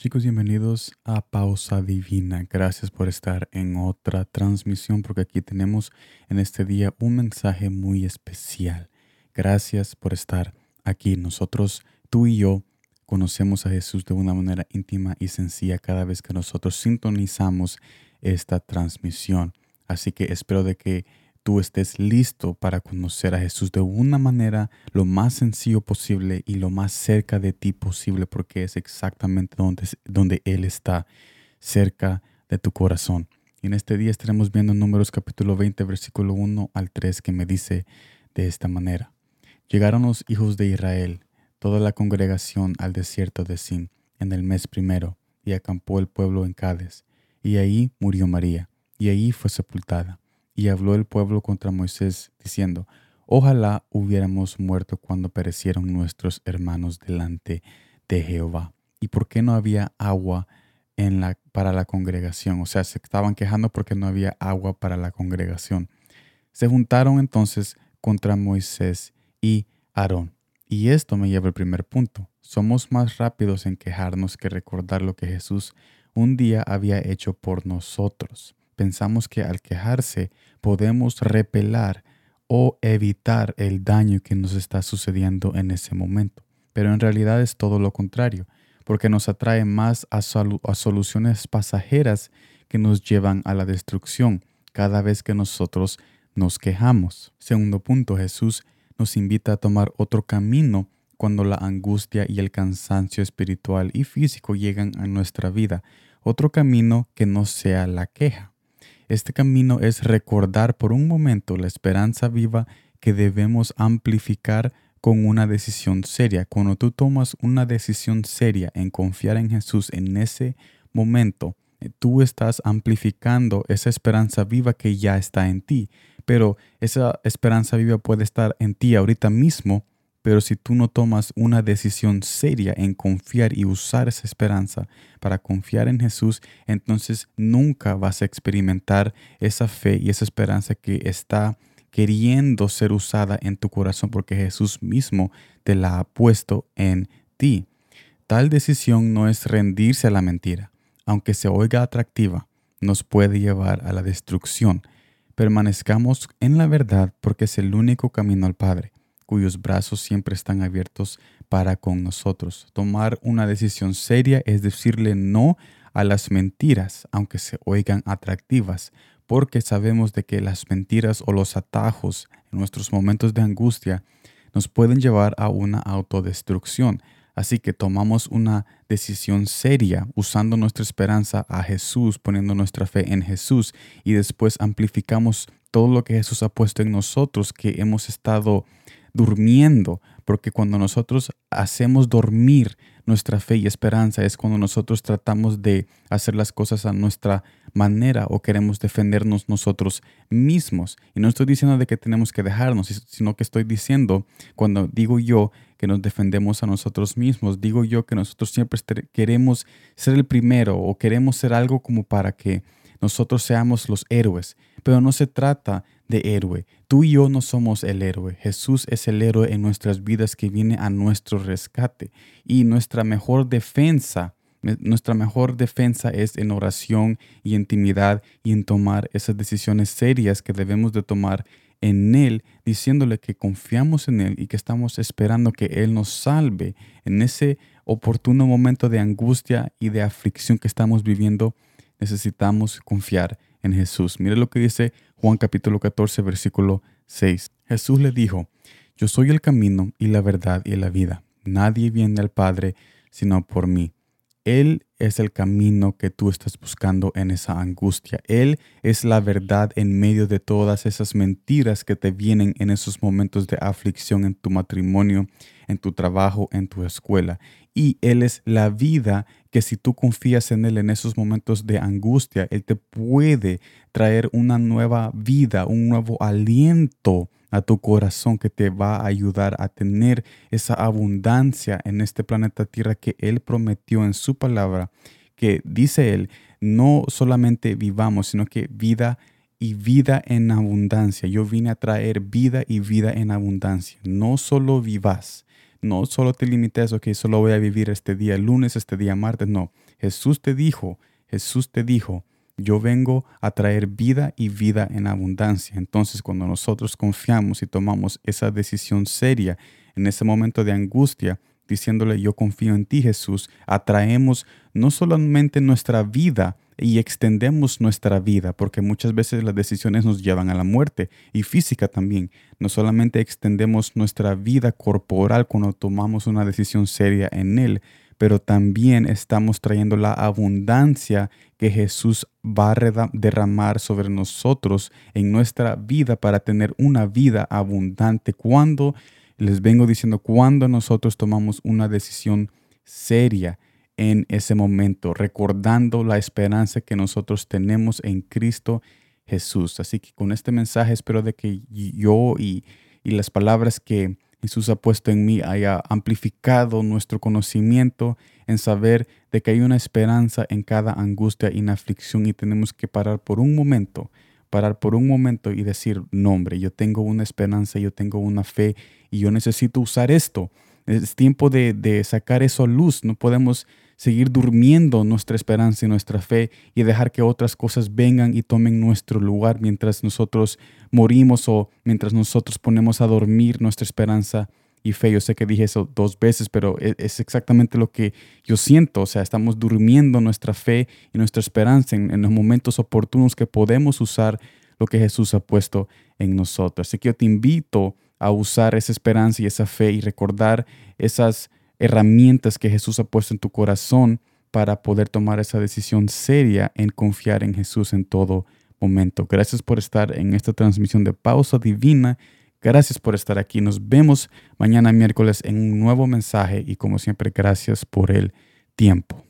Chicos, bienvenidos a Pausa Divina. Gracias por estar en otra transmisión porque aquí tenemos en este día un mensaje muy especial. Gracias por estar aquí. Nosotros, tú y yo, conocemos a Jesús de una manera íntima y sencilla cada vez que nosotros sintonizamos esta transmisión. Así que espero de que tú estés listo para conocer a Jesús de una manera lo más sencillo posible y lo más cerca de ti posible, porque es exactamente donde, Él está, cerca de tu corazón. Y en este día estaremos viendo Números capítulo 20, versículo 1 al 3, que me dice de esta manera. Llegaron los hijos de Israel, toda la congregación al desierto de Sin, en el mes primero, y acampó el pueblo en Cádiz, y ahí murió María, y ahí fue sepultada. Y habló el pueblo contra Moisés, diciendo, Ojalá hubiéramos muerto cuando perecieron nuestros hermanos delante de Jehová. ¿Y por qué no había agua en la, para la congregación? O sea, se estaban quejando porque no había agua para la congregación. Se juntaron entonces contra Moisés y Aarón. Y esto me lleva al primer punto. Somos más rápidos en quejarnos que recordar lo que Jesús un día había hecho por nosotros pensamos que al quejarse podemos repelar o evitar el daño que nos está sucediendo en ese momento. Pero en realidad es todo lo contrario, porque nos atrae más a, a soluciones pasajeras que nos llevan a la destrucción cada vez que nosotros nos quejamos. Segundo punto, Jesús nos invita a tomar otro camino cuando la angustia y el cansancio espiritual y físico llegan a nuestra vida, otro camino que no sea la queja. Este camino es recordar por un momento la esperanza viva que debemos amplificar con una decisión seria. Cuando tú tomas una decisión seria en confiar en Jesús en ese momento, eh, tú estás amplificando esa esperanza viva que ya está en ti. Pero esa esperanza viva puede estar en ti ahorita mismo pero si tú no tomas una decisión seria en confiar y usar esa esperanza para confiar en Jesús, entonces nunca vas a experimentar esa fe y esa esperanza que está queriendo ser usada en tu corazón porque Jesús mismo te la ha puesto en ti. Tal decisión no es rendirse a la mentira, aunque se oiga atractiva, nos puede llevar a la destrucción. Permanezcamos en la verdad porque es el único camino al Padre cuyos brazos siempre están abiertos para con nosotros. Tomar una decisión seria es decirle no a las mentiras, aunque se oigan atractivas, porque sabemos de que las mentiras o los atajos en nuestros momentos de angustia nos pueden llevar a una autodestrucción. Así que tomamos una decisión seria usando nuestra esperanza a Jesús, poniendo nuestra fe en Jesús y después amplificamos todo lo que Jesús ha puesto en nosotros, que hemos estado durmiendo, porque cuando nosotros hacemos dormir nuestra fe y esperanza es cuando nosotros tratamos de hacer las cosas a nuestra manera o queremos defendernos nosotros mismos. Y no estoy diciendo de que tenemos que dejarnos, sino que estoy diciendo, cuando digo yo que nos defendemos a nosotros mismos, digo yo que nosotros siempre queremos ser el primero o queremos ser algo como para que nosotros seamos los héroes. Pero no se trata de héroe. Tú y yo no somos el héroe. Jesús es el héroe en nuestras vidas que viene a nuestro rescate. Y nuestra mejor defensa, nuestra mejor defensa es en oración y intimidad y en tomar esas decisiones serias que debemos de tomar en Él, diciéndole que confiamos en Él y que estamos esperando que Él nos salve en ese oportuno momento de angustia y de aflicción que estamos viviendo. Necesitamos confiar en Jesús. Mire lo que dice Juan capítulo 14, versículo 6. Jesús le dijo, Yo soy el camino y la verdad y la vida. Nadie viene al Padre sino por mí. Él es el camino que tú estás buscando en esa angustia. Él es la verdad en medio de todas esas mentiras que te vienen en esos momentos de aflicción en tu matrimonio, en tu trabajo, en tu escuela. Y Él es la vida que si tú confías en Él en esos momentos de angustia, Él te puede traer una nueva vida, un nuevo aliento a tu corazón que te va a ayudar a tener esa abundancia en este planeta Tierra que Él prometió en su palabra, que dice Él, no solamente vivamos, sino que vida y vida en abundancia. Yo vine a traer vida y vida en abundancia. No solo vivas, no solo te limites, ok, solo voy a vivir este día lunes, este día martes, no. Jesús te dijo, Jesús te dijo, yo vengo a traer vida y vida en abundancia. Entonces, cuando nosotros confiamos y tomamos esa decisión seria en ese momento de angustia, diciéndole yo confío en ti Jesús, atraemos no solamente nuestra vida y extendemos nuestra vida, porque muchas veces las decisiones nos llevan a la muerte y física también. No solamente extendemos nuestra vida corporal cuando tomamos una decisión seria en Él, pero también estamos trayendo la abundancia que Jesús va a derramar sobre nosotros en nuestra vida para tener una vida abundante. Cuando, les vengo diciendo, cuando nosotros tomamos una decisión seria en ese momento, recordando la esperanza que nosotros tenemos en Cristo Jesús. Así que con este mensaje espero de que yo y, y las palabras que Jesús ha puesto en mí haya amplificado nuestro conocimiento en saber de que hay una esperanza en cada angustia y aflicción y tenemos que parar por un momento, parar por un momento y decir, no hombre, yo tengo una esperanza, yo tengo una fe y yo necesito usar esto. Es tiempo de, de sacar eso a luz, no podemos seguir durmiendo nuestra esperanza y nuestra fe y dejar que otras cosas vengan y tomen nuestro lugar mientras nosotros morimos o mientras nosotros ponemos a dormir nuestra esperanza y fe. Yo sé que dije eso dos veces, pero e-, es exactamente lo que yo siento. O sea, estamos durmiendo nuestra fe y nuestra esperanza en, los momentos oportunos que podemos usar lo que Jesús ha puesto en nosotros. Así que yo te invito a usar esa esperanza y esa fe y recordar esas herramientas que Jesús ha puesto en tu corazón para poder tomar esa decisión seria en confiar en Jesús en todo momento. Gracias por estar en esta transmisión de Pausa Divina. Gracias por estar aquí. Nos vemos mañana miércoles en un nuevo mensaje y como siempre, gracias por el tiempo.